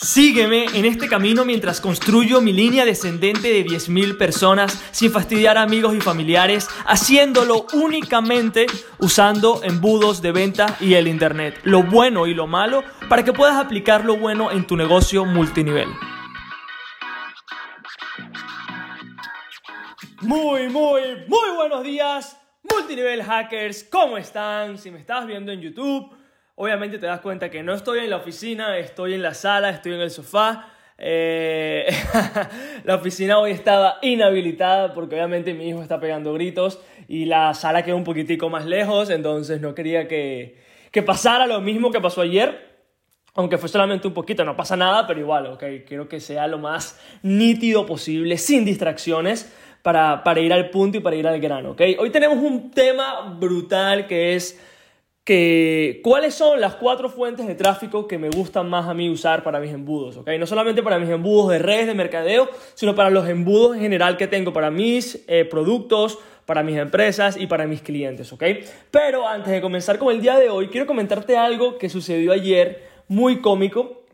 Sígueme en este camino mientras construyo mi línea descendente de 10.000 personas sin fastidiar a amigos y familiares, haciéndolo únicamente usando embudos de venta y el Internet, lo bueno y lo malo, para que puedas aplicar lo bueno en tu negocio multinivel. Muy, muy, muy buenos días, multinivel hackers, ¿cómo están? Si me estás viendo en YouTube Obviamente te das cuenta que no estoy en la oficina, estoy en la sala, estoy en el sofá. Eh, la oficina hoy estaba inhabilitada porque obviamente mi hijo está pegando gritos y la sala quedó un poquitico más lejos, entonces no quería que, que pasara lo mismo que pasó ayer. Aunque fue solamente un poquito, no pasa nada, pero igual, ok, quiero que sea lo más nítido posible, sin distracciones, para, para ir al punto y para ir al grano, ok. Hoy tenemos un tema brutal que es cuáles son las cuatro fuentes de tráfico que me gustan más a mí usar para mis embudos, ¿ok? No solamente para mis embudos de redes de mercadeo, sino para los embudos en general que tengo para mis eh, productos, para mis empresas y para mis clientes, ¿ok? Pero antes de comenzar con el día de hoy, quiero comentarte algo que sucedió ayer muy cómico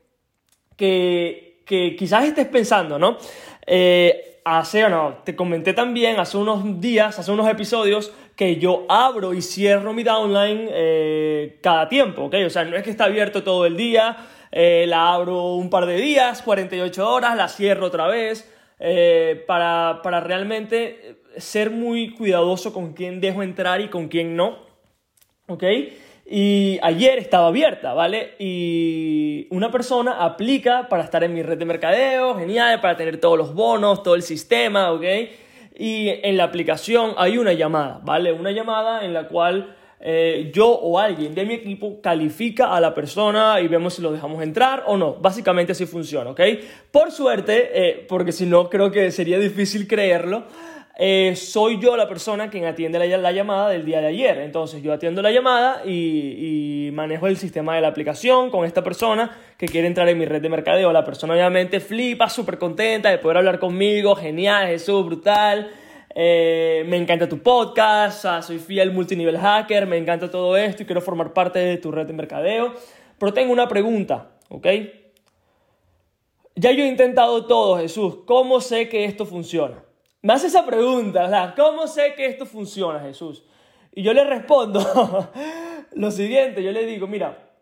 que, que quizás estés pensando, ¿no? Eh, hace, o no, te comenté también hace unos días, hace unos episodios, que yo abro y cierro mi downline eh, cada tiempo, ¿ok? O sea, no es que está abierto todo el día, eh, la abro un par de días, 48 horas, la cierro otra vez, eh, para, para realmente ser muy cuidadoso con quién dejo entrar y con quién no, ¿ok? Y ayer estaba abierta, ¿vale? Y una persona aplica para estar en mi red de mercadeo, genial, para tener todos los bonos, todo el sistema, ¿ok? Y en la aplicación hay una llamada, ¿vale? Una llamada en la cual eh, yo o alguien de mi equipo califica a la persona y vemos si lo dejamos entrar o no. Básicamente así funciona, ¿ok? Por suerte, eh, porque si no creo que sería difícil creerlo, eh, soy yo la persona quien atiende la, llamada del día de ayer. Entonces yo atiendo la llamada y, manejo el sistema de la aplicación con esta persona que quiere entrar en mi red de mercadeo. La persona obviamente flipa, súper contenta de poder hablar conmigo. Genial, Jesús, brutal. Eh, me encanta tu podcast, soy fiel multinivel hacker, me encanta todo esto y quiero formar parte de tu red de mercadeo. Pero tengo una pregunta, ¿ok? Ya yo he intentado todo, Jesús. ¿Cómo sé que esto funciona? Me hace esa pregunta, o ¿cómo sé que esto funciona, Jesús? Y yo le respondo lo siguiente, yo le digo, mira,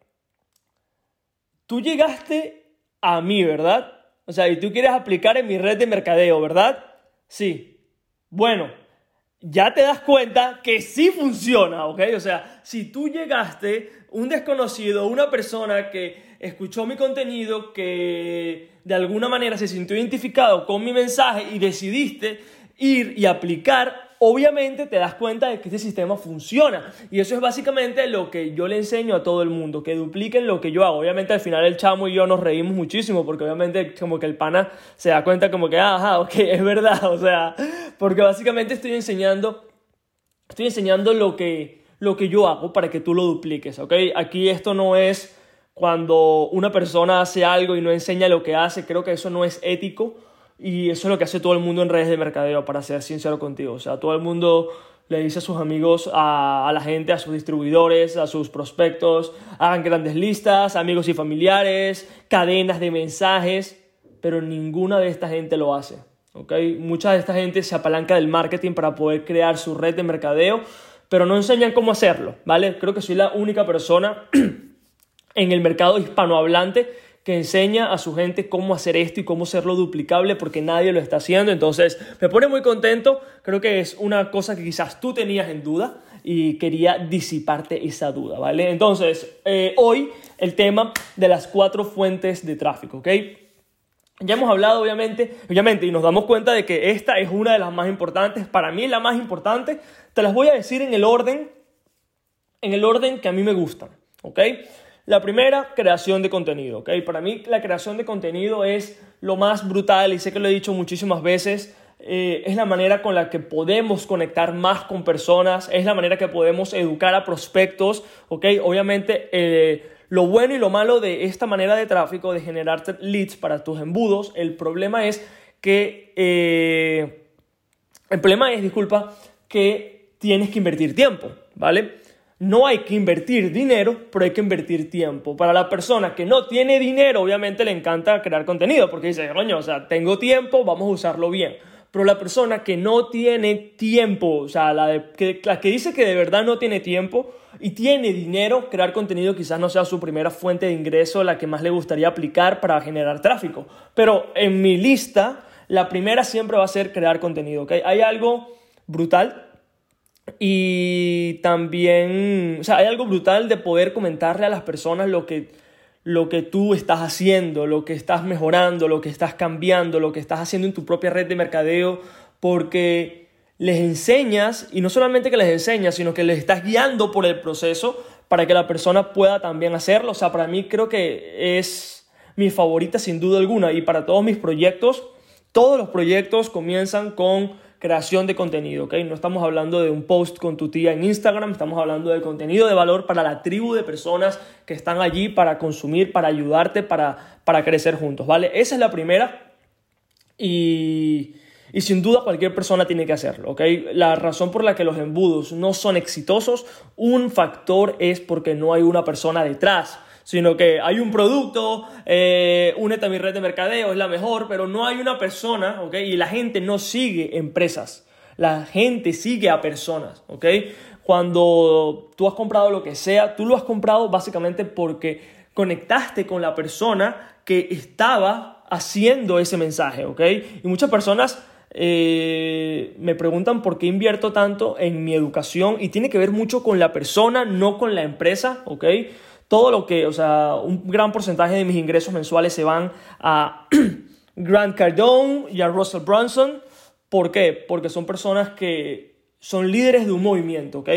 tú llegaste a mí, ¿verdad? O sea, y tú quieres aplicar en mi red de mercadeo, ¿verdad? Sí. Bueno, ya te das cuenta que sí funciona, ¿ok? O sea, si tú llegaste, un desconocido, una persona que escuchó mi contenido, que de alguna manera se sintió identificado con mi mensaje y decidiste ir y aplicar, obviamente te das cuenta de que este sistema funciona. Y eso es básicamente lo que yo le enseño a todo el mundo, que dupliquen lo que yo hago. Obviamente al final el chamo y yo nos reímos muchísimo porque obviamente como que el pana se da cuenta como que, ajá, ok, es verdad, o sea, porque básicamente estoy enseñando, estoy enseñando lo que, lo que yo hago para que tú lo dupliques, ok. Aquí esto no es cuando una persona hace algo y no enseña lo que hace, creo que eso no es ético y eso es lo que hace todo el mundo en redes de mercadeo, para ser sincero contigo. O sea, todo el mundo le dice a sus amigos, a, la gente, a sus distribuidores, a sus prospectos, hagan grandes listas, amigos y familiares, cadenas de mensajes, pero ninguna de esta gente lo hace. ¿okay? Mucha de esta gente se apalanca del marketing para poder crear su red de mercadeo, pero no enseñan cómo hacerlo, ¿vale? Creo que soy la única persona en el mercado hispanohablante que enseña a su gente cómo hacer esto y cómo hacerlo duplicable porque nadie lo está haciendo. Entonces, me pone muy contento. Creo que es una cosa que quizás tú tenías en duda y quería disiparte esa duda, ¿vale? Entonces, eh, hoy el tema de las cuatro fuentes de tráfico, ¿ok? Ya hemos hablado, obviamente, obviamente, y nos damos cuenta de que esta es una de las más importantes. Para mí la más importante. Te las voy a decir en el orden, en el orden que a mí me gustan, ¿ok? La primera, creación de contenido. Para mí la creación de contenido es lo más brutal y sé que lo he dicho muchísimas veces. Eh, es la manera con la que podemos conectar más con personas, es la manera que podemos educar a prospectos. ¿ok? Obviamente eh, lo bueno y lo malo de esta manera de tráfico, de generar leads para tus embudos, el problema es que... Eh, el problema es, disculpa, que tienes que invertir tiempo, ¿vale? No hay que invertir dinero, pero hay que invertir tiempo. Para la persona que no tiene dinero, obviamente le encanta crear contenido, porque dice, coño, o sea, tengo tiempo, vamos a usarlo bien. Pero la persona que no tiene tiempo, o sea, la, que, la que dice que de verdad no tiene tiempo y tiene dinero, crear contenido quizás no sea su primera fuente de ingreso, la que más le gustaría aplicar para generar tráfico. Pero en mi lista, la primera siempre va a ser crear contenido, ¿ok? Hay algo brutal y también, o sea, hay algo brutal de poder comentarle a las personas lo que, lo que tú estás haciendo, lo que estás mejorando, lo que estás cambiando, lo que estás haciendo en tu propia red de mercadeo, porque les enseñas, y no solamente que les enseñas, sino que les estás guiando por el proceso para que la persona pueda también hacerlo. O sea, para mí creo que es mi favorita sin duda alguna, y para todos mis proyectos, todos los proyectos comienzan con creación de contenido, ¿ok? No estamos hablando de un post con tu tía en Instagram, estamos hablando de contenido de valor para la tribu de personas que están allí para consumir, para ayudarte, para, para crecer juntos, ¿vale? Esa es la primera y, y sin duda cualquier persona tiene que hacerlo, ¿ok? La razón por la que los embudos no son exitosos, un factor es porque no hay una persona detrás sino que hay un producto, eh, únete a mi red de mercadeo, es la mejor, pero no hay una persona, ¿ok? Y la gente no sigue empresas, la gente sigue a personas, ¿ok? Cuando tú has comprado lo que sea, tú lo has comprado básicamente porque conectaste con la persona que estaba haciendo ese mensaje, ¿ok? Y muchas personas eh, me preguntan por qué invierto tanto en mi educación y tiene que ver mucho con la persona, no con la empresa, ¿ok? Todo lo que, o sea, un gran porcentaje de mis ingresos mensuales se van a Grant Cardone y a Russell Brunson. ¿Por qué? Porque son personas que son líderes de un movimiento, ¿ok?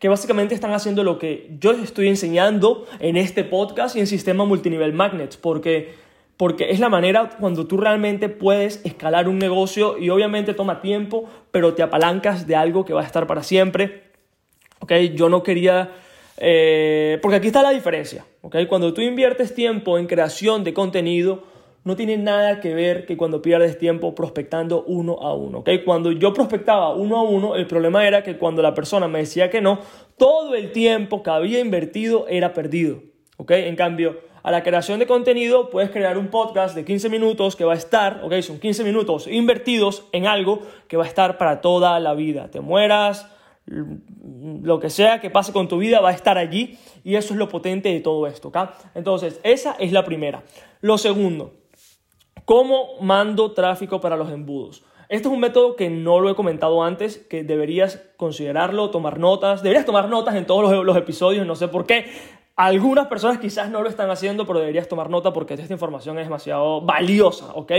Que básicamente están haciendo lo que yo estoy enseñando en este podcast y en Sistema Multinivel Magnets, porque, porque es la manera cuando tú realmente puedes escalar un negocio y obviamente toma tiempo, pero te apalancas de algo que va a estar para siempre, ¿ok? Yo no quería eh, porque aquí está la diferencia, ¿ok? Cuando tú inviertes tiempo en creación de contenido, no tiene nada que ver que cuando pierdes tiempo prospectando uno a uno, ¿ok? Cuando yo prospectaba uno a uno, el problema era que cuando la persona me decía que no, todo el tiempo que había invertido era perdido, ¿ok? En cambio, a la creación de contenido puedes crear un podcast de 15 minutos que va a estar, ¿ok? Son 15 minutos invertidos en algo que va a estar para toda la vida. Te mueras, lo que sea que pase con tu vida va a estar allí y eso es lo potente de todo esto, ¿ok? Entonces, esa es la primera. Lo segundo, ¿cómo mando tráfico para los embudos? Este es un método que no lo he comentado antes, que deberías considerarlo, tomar notas, deberías tomar notas en todos los, episodios, no sé por qué. Algunas personas quizás no lo están haciendo, pero deberías tomar nota porque esta información es demasiado valiosa, ¿ok?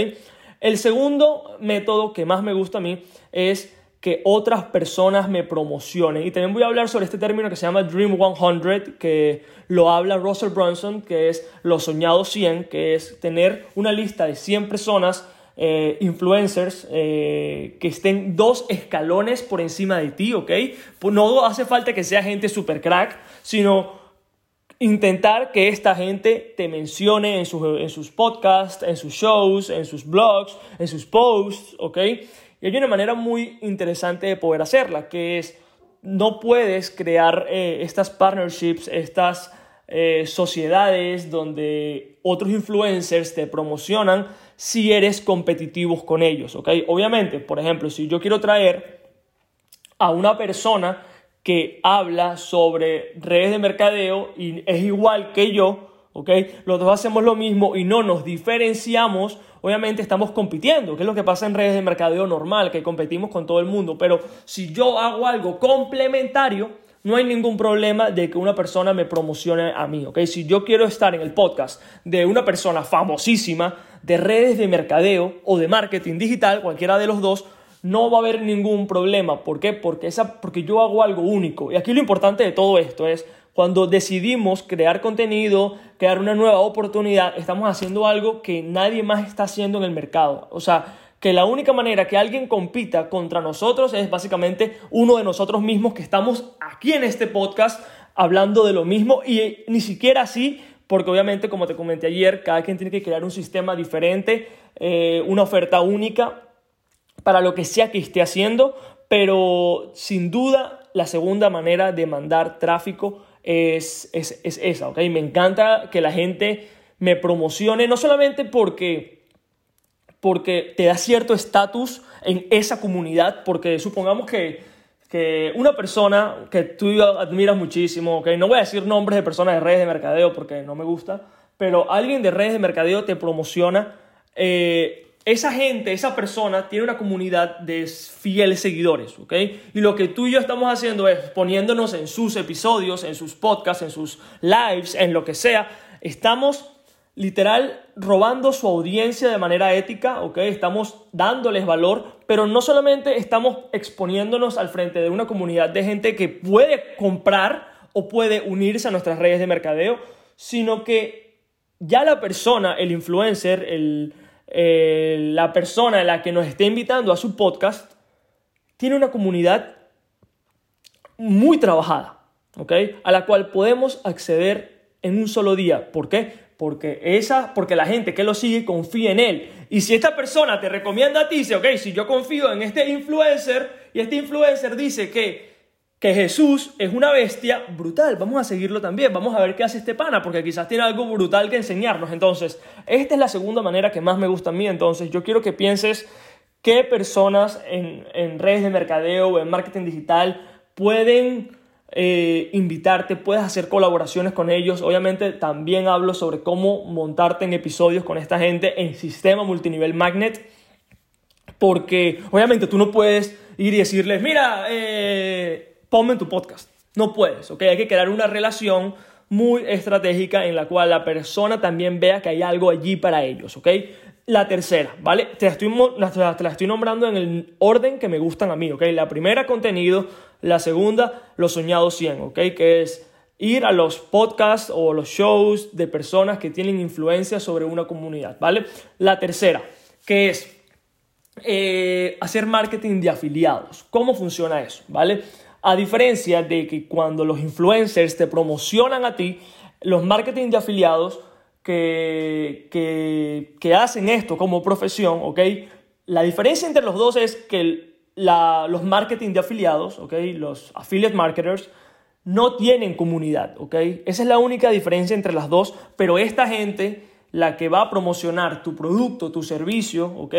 El segundo método que más me gusta a mí es que otras personas me promocionen. Y también voy a hablar sobre este término que se llama Dream 100, que lo habla Russell Brunson, que es los soñados 100, que es tener una lista de 100 personas, eh, influencers, eh, que estén dos escalones por encima de ti, ¿ok? Pues no hace falta que sea gente super crack, sino intentar que esta gente te mencione en sus, en sus podcasts, en sus shows, en sus blogs, en sus posts, ¿ok? Y hay una manera muy interesante de poder hacerla, que es, no puedes crear eh, estas partnerships, estas eh, sociedades donde otros influencers te promocionan si eres competitivos con ellos, ¿ok? Obviamente, por ejemplo, si yo quiero traer a una persona que habla sobre redes de mercadeo y es igual que yo, ¿ok? Los dos hacemos lo mismo y no nos diferenciamos, obviamente estamos compitiendo, que es lo que pasa en redes de mercadeo normal, que competimos con todo el mundo, pero si yo hago algo complementario, no hay ningún problema de que una persona me promocione a mí, ¿ok? Si yo quiero estar en el podcast de una persona famosísima de redes de mercadeo o de marketing digital, cualquiera de los dos, no va a haber ningún problema. ¿Por qué? Porque, esa, porque yo hago algo único. Y aquí lo importante de todo esto es, cuando decidimos crear contenido, crear una nueva oportunidad, estamos haciendo algo que nadie más está haciendo en el mercado. O sea, que la única manera que alguien compita contra nosotros es básicamente uno de nosotros mismos que estamos aquí en este podcast hablando de lo mismo y ni siquiera así, porque obviamente como te comenté ayer, cada quien tiene que crear un sistema diferente, eh, una oferta única para lo que sea que esté haciendo, pero sin duda la segunda manera de mandar tráfico es, es, es esa, ¿ok? Me encanta que la gente me promocione, no solamente porque, porque te da cierto estatus en esa comunidad, porque supongamos que, que una persona que tú admiras muchísimo, ¿ok? No voy a decir nombres de personas de redes de mercadeo porque no me gusta, pero alguien de redes de mercadeo te promociona. Eh, esa gente, esa persona tiene una comunidad de fieles seguidores, ¿ok? Y lo que tú y yo estamos haciendo es poniéndonos en sus episodios, en sus podcasts, en sus lives, en lo que sea, estamos literal robando su audiencia de manera ética, ¿ok? Estamos dándoles valor, pero no solamente estamos exponiéndonos al frente de una comunidad de gente que puede comprar o puede unirse a nuestras redes de mercadeo, sino que ya la persona, el influencer, el eh, la persona a la que nos esté invitando a su podcast tiene una comunidad muy trabajada, ¿ok? A la cual podemos acceder en un solo día. ¿Por qué? Porque, esa, porque la gente que lo sigue confía en él. Y si esta persona te recomienda a ti, dice, ok, si yo confío en este influencer y este influencer dice que que Jesús es una bestia brutal. Vamos a seguirlo también. Vamos a ver qué hace este pana, porque quizás tiene algo brutal que enseñarnos. Entonces, esta es la segunda manera que más me gusta a mí. Entonces, yo quiero que pienses qué personas en, redes de mercadeo o en marketing digital pueden eh, invitarte, puedes hacer colaboraciones con ellos. Obviamente, también hablo sobre cómo montarte en episodios con esta gente en sistema multinivel magnet. Porque obviamente tú no puedes ir y decirles, mira, eh, ponme en tu podcast. No puedes, ¿ok? Hay que crear una relación muy estratégica en la cual la persona también vea que hay algo allí para ellos, ¿ok? La tercera, ¿vale? Te la, estoy, nombrando en el orden que me gustan a mí, ¿ok? La primera, contenido. La segunda, los soñados 100, ¿ok? Que es ir a los podcasts o los shows de personas que tienen influencia sobre una comunidad, ¿vale? La tercera, que es eh, hacer marketing de afiliados. ¿Cómo funciona eso? ¿Vale? A diferencia de que cuando los influencers te promocionan a ti, los marketing de afiliados que, que, hacen esto como profesión, ¿ok? La diferencia entre los dos es que los marketing de afiliados, ¿ok? Los affiliate marketers, no tienen comunidad, ¿ok? Esa es la única diferencia entre las dos, pero esta gente, la que va a promocionar tu producto, tu servicio, ¿ok?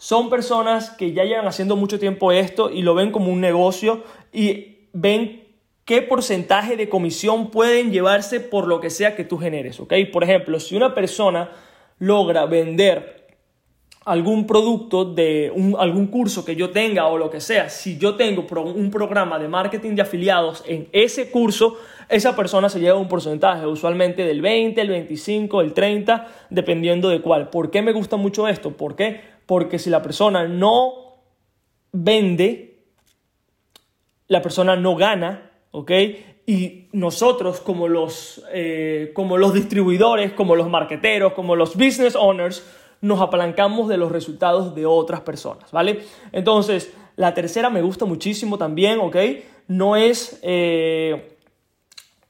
son personas que ya llevan haciendo mucho tiempo esto y lo ven como un negocio y ven qué porcentaje de comisión pueden llevarse por lo que sea que tú generes, ¿ok? Por ejemplo, si una persona logra vender algún producto de algún curso que yo tenga o lo que sea, si yo tengo un programa de marketing de afiliados en ese curso, esa persona se lleva un porcentaje, usualmente del 20, el 25, el 30, dependiendo de cuál. ¿Por qué me gusta mucho esto? ¿Por qué? porque si la persona no vende, la persona no gana, ¿ok? Y nosotros como los, eh, como los distribuidores, como los marqueteros, como los business owners, nos apalancamos de los resultados de otras personas, ¿vale? Entonces, la tercera me gusta muchísimo también, ¿ok? No es... Eh,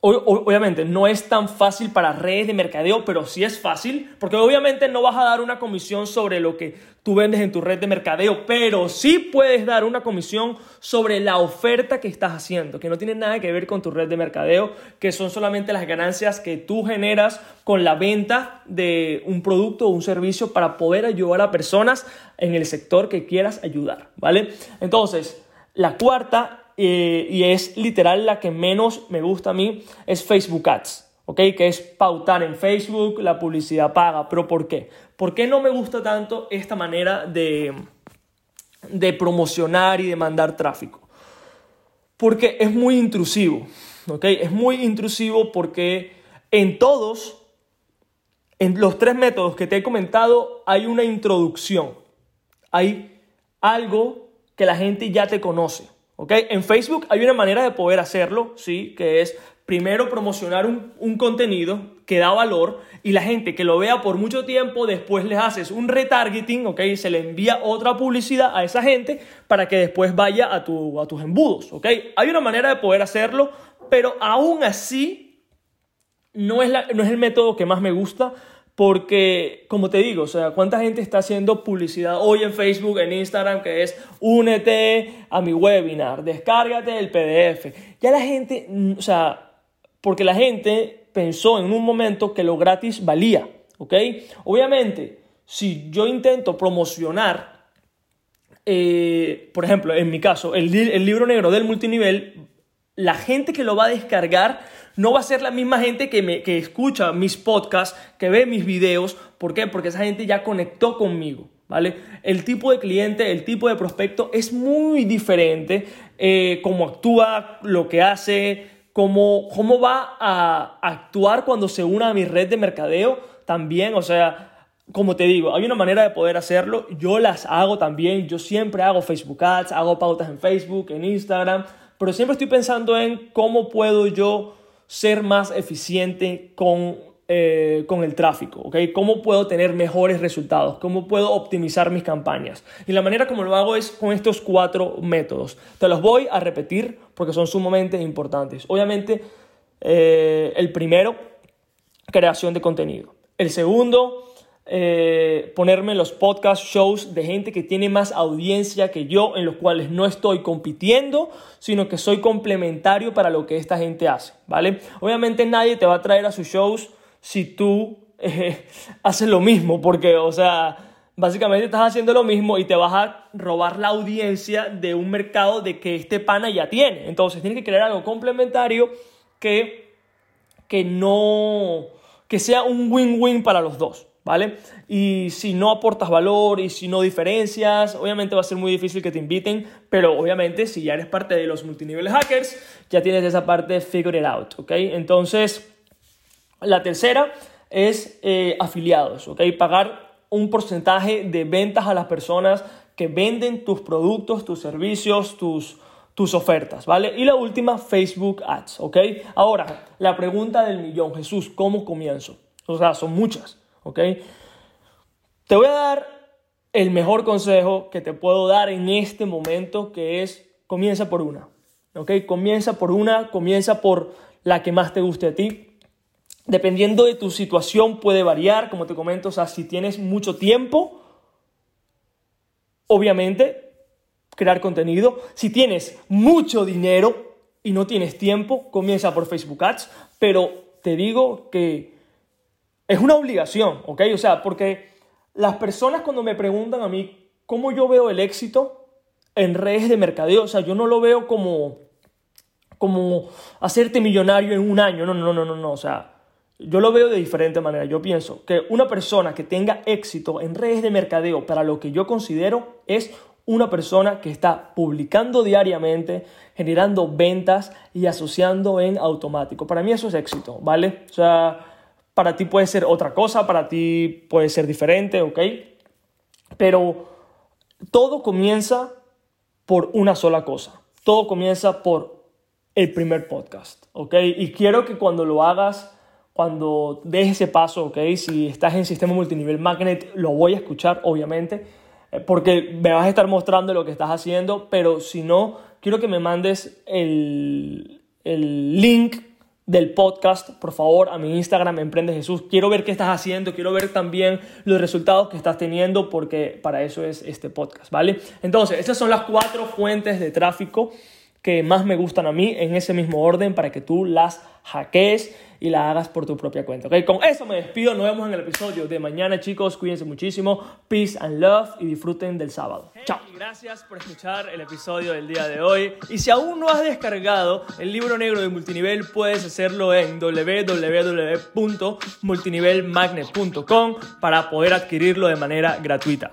Obviamente no es tan fácil para redes de mercadeo, pero sí es fácil, porque obviamente no vas a dar una comisión sobre lo que tú vendes en tu red de mercadeo, pero sí puedes dar una comisión sobre la oferta que estás haciendo, que no tiene nada que ver con tu red de mercadeo, que son solamente las ganancias que tú generas con la venta de un producto o un servicio para poder ayudar a personas en el sector que quieras ayudar, ¿vale? Entonces, la cuarta y es literal la que menos me gusta a mí, es Facebook Ads, ¿ok? Que es pautar en Facebook, la publicidad paga. ¿Pero por qué? ¿Por qué no me gusta tanto esta manera de, de promocionar y de mandar tráfico? Porque es muy intrusivo, ¿ok? Es muy intrusivo porque en todos, en los tres métodos que te he comentado, hay una introducción. Hay algo que la gente ya te conoce. En Facebook hay una manera de poder hacerlo, ¿sí? Que es primero promocionar un, contenido que da valor y la gente que lo vea por mucho tiempo, después les haces un retargeting, ¿ok? Se le envía otra publicidad a esa gente para que después vaya a, tu, a tus embudos, ¿ok? Hay una manera de poder hacerlo, pero aún así no es, no es el método que más me gusta porque, como te digo, o sea, ¿cuánta gente está haciendo publicidad hoy en Facebook, en Instagram, que es únete a mi webinar, descárgate el PDF? Ya la gente, mm, o sea, porque la gente pensó en un momento que lo gratis valía, ¿ok? Obviamente, si yo intento promocionar, eh, por ejemplo, en mi caso, el, el libro negro del multinivel, la gente que lo va a descargar no va a ser la misma gente que, me, que escucha mis podcasts, que ve mis videos. ¿Por qué? Porque esa gente ya conectó conmigo. ¿Vale? El tipo de cliente, el tipo de prospecto es muy diferente, eh, cómo actúa, lo que hace, cómo, cómo va a actuar cuando se una a mi red de mercadeo también, o sea, como te digo, hay una manera de poder hacerlo, yo las hago también, yo siempre hago Facebook Ads, hago pautas en Facebook, en Instagram, pero siempre estoy pensando en cómo puedo yo ser más eficiente con, eh, con el tráfico, ¿ok? ¿Cómo puedo tener mejores resultados? ¿Cómo puedo optimizar mis campañas? Y la manera como lo hago es con estos cuatro métodos. Te los voy a repetir porque son sumamente importantes. Obviamente, eh, el primero, creación de contenido. El segundo, eh, ponerme los podcast shows de gente que tiene más audiencia que yo, en los cuales no estoy compitiendo, sino que soy complementario para lo que esta gente hace, ¿vale? Obviamente nadie te va a traer a sus shows si tú eh, haces lo mismo, porque, o sea, básicamente estás haciendo lo mismo y te vas a robar la audiencia de un mercado de que este pana ya tiene. Entonces tienes que crear algo complementario que, que no, que sea un win-win para los dos. ¿Vale? Y si no aportas valor y si no diferencias, obviamente va a ser muy difícil que te inviten, pero obviamente si ya eres parte de los multiniveles hackers, ya tienes esa parte figure it out, ¿ok? Entonces, la tercera es eh, afiliados, ¿ok? Pagar un porcentaje de ventas a las personas que venden tus productos, tus servicios, tus, tus ofertas, ¿vale? Y la última, Facebook Ads, ¿ok? Ahora, la pregunta del millón, Jesús, ¿cómo comienzo? O sea, son muchas. ¿Ok? Te voy a dar el mejor consejo que te puedo dar en este momento, que es comienza por una, ¿ok? Comienza por una, comienza por la que más te guste a ti. Dependiendo de tu situación puede variar, como te comento, o si tienes mucho tiempo, obviamente, crear contenido. Si tienes mucho dinero y no tienes tiempo, comienza por Facebook Ads, pero te digo que es una obligación, ¿ok? O sea, porque las personas cuando me preguntan a mí cómo yo veo el éxito en redes de mercadeo, o sea, yo no lo veo como, como hacerte millonario en un año, no, no, no, no, no, o sea, yo lo veo de diferente manera. Yo pienso que una persona que tenga éxito en redes de mercadeo para lo que yo considero es una persona que está publicando diariamente, generando ventas y asociando en automático. Para mí eso es éxito, ¿vale? O sea, para ti puede ser otra cosa, para ti puede ser diferente, ¿ok? Pero todo comienza por una sola cosa. Todo comienza por el primer podcast, ¿ok? Y quiero que cuando lo hagas, cuando des ese paso, ¿ok? Si estás en sistema multinivel magnet, lo voy a escuchar, obviamente, eh, porque me vas a estar mostrando lo que estás haciendo, pero si no, quiero que me mandes el, el link del podcast, por favor, a mi Instagram, Emprende Jesús. Quiero ver qué estás haciendo, quiero ver también los resultados que estás teniendo, porque para eso es este podcast, ¿vale? Entonces, estas son las cuatro fuentes de tráfico que más me gustan a mí en ese mismo orden para que tú las hackees y la hagas por tu propia cuenta. ¿okay? Con eso me despido. Nos vemos en el episodio de mañana, chicos. Cuídense muchísimo. Peace and love y disfruten del sábado. Chao. Gracias por escuchar el episodio del día de hoy. Y si aún no has descargado el libro negro de multinivel, puedes hacerlo en www.multinivelmagnet.com para poder adquirirlo de manera gratuita.